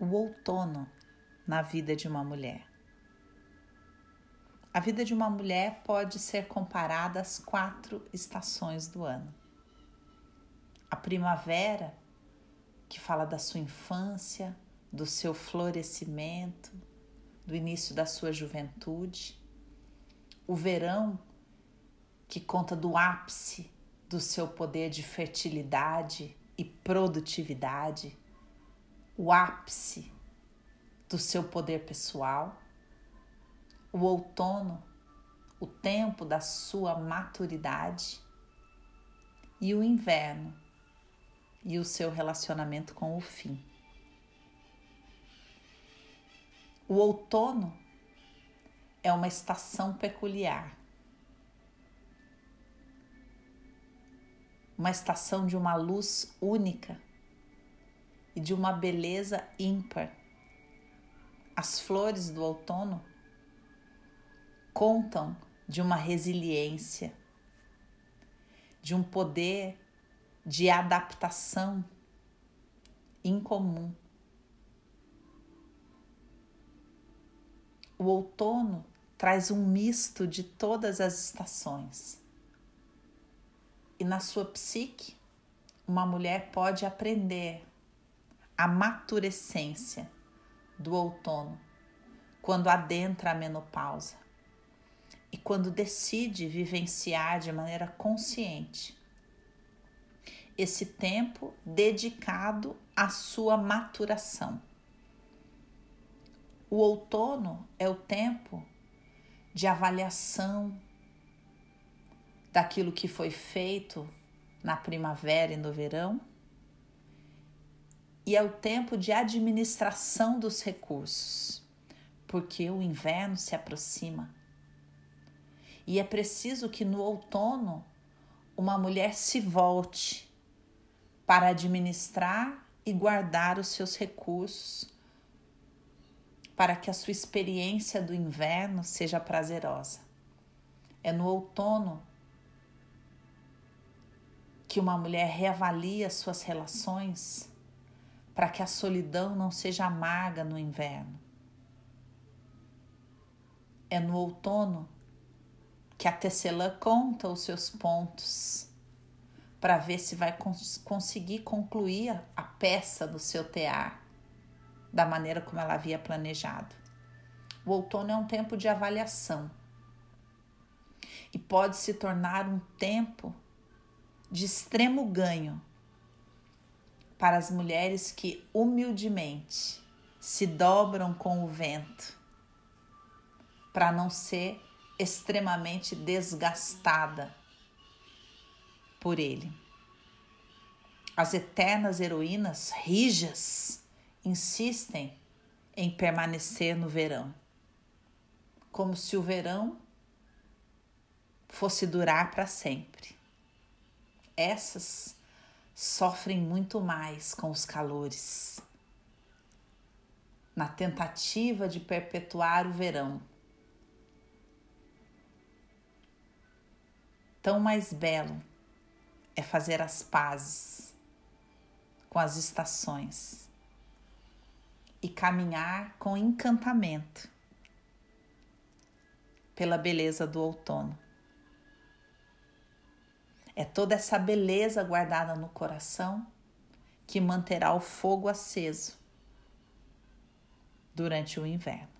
o outono na vida de uma mulher. A vida de uma mulher pode ser comparada às quatro estações do ano. A primavera, que fala da sua infância, do seu florescimento, do início da sua juventude. O verão, que conta do ápice do seu poder de fertilidade e produtividade o ápice do seu poder pessoal, o outono, o tempo da sua maturidade, e o inverno e o seu relacionamento com o fim. O outono é uma estação peculiar, uma estação de uma luz única e de uma beleza ímpar. As flores do outono contam de uma resiliência, de um poder de adaptação incomum. O outono traz um misto de todas as estações. E na sua psique, uma mulher pode aprender a maturescência do outono, quando adentra a menopausa e quando decide vivenciar de maneira consciente esse tempo dedicado à sua maturação. O outono é o tempo de avaliação daquilo que foi feito na primavera e no verão e é o tempo de administração dos recursos, porque o inverno se aproxima. E é preciso que no outono uma mulher se volte para administrar e guardar os seus recursos, para que a sua experiência do inverno seja prazerosa. É no outono que uma mulher reavalia suas relações para que a solidão não seja amarga no inverno. É no outono que a tecelã conta os seus pontos para ver se vai cons conseguir concluir a peça do seu tear da maneira como ela havia planejado. O outono é um tempo de avaliação e pode se tornar um tempo de extremo ganho para as mulheres que humildemente se dobram com o vento, para não ser extremamente desgastada por ele. As eternas heroínas rijas insistem em permanecer no verão, como se o verão fosse durar para sempre. Essas sofrem muito mais com os calores. Na tentativa de perpetuar o verão. Tão mais belo é fazer as pazes com as estações e caminhar com encantamento pela beleza do outono. É toda essa beleza guardada no coração que manterá o fogo aceso durante o inverno.